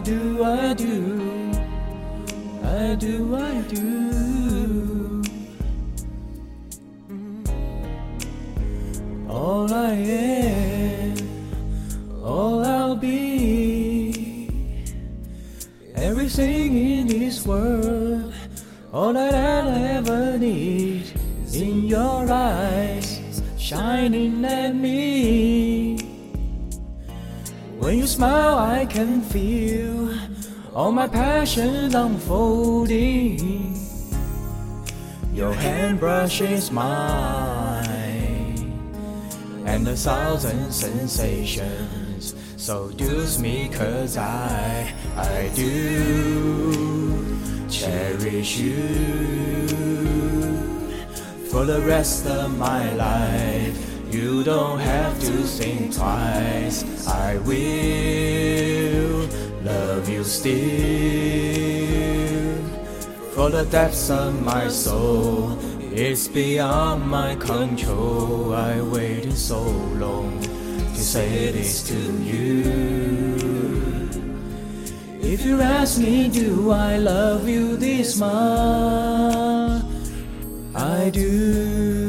I do, I do, I do, I do. All I am, all I'll be, everything in this world, all that I'll ever need is in your eyes, shining at me. When you smile, I can feel all my passion unfolding. Your hand brushes mine, and a thousand sensations seduce me, cause I, I do cherish you for the rest of my life. You don't have to think twice. I will love you still. For the depths of my soul, it's beyond my control. I waited so long to say this to you. If you ask me, do I love you this much? I do.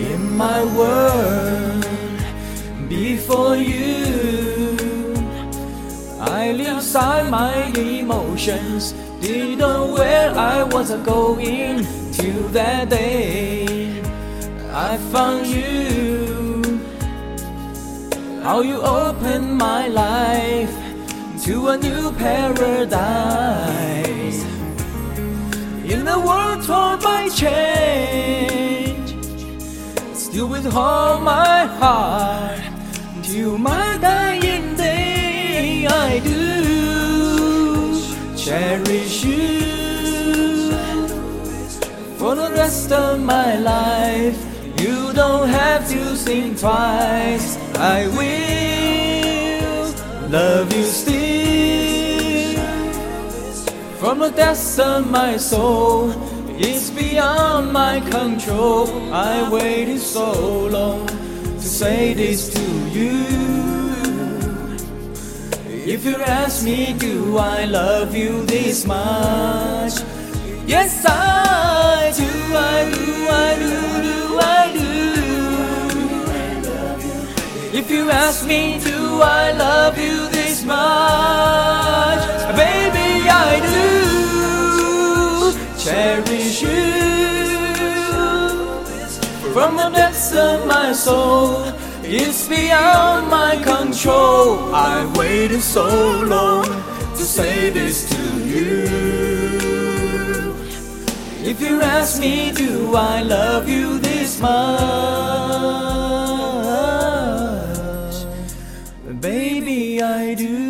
In my world, before you, I leave aside my emotions. Didn't know where I was going till that day I found you. How you opened my life to a new paradise. In a world torn by change, with all my heart till my dying day. I do cherish you for the rest of my life. You don't have to think twice. I will love you still. From the depths of my soul, it's beyond my control. I waited so long to say this to you. If you ask me, do I love you this much? Yes, I do, I do, I do, do, I do. If you ask me, do I love you this much? from the depths of my soul. It's beyond my control. I waited so long to say this to you. If you ask me, do I love you this much? Baby, I do.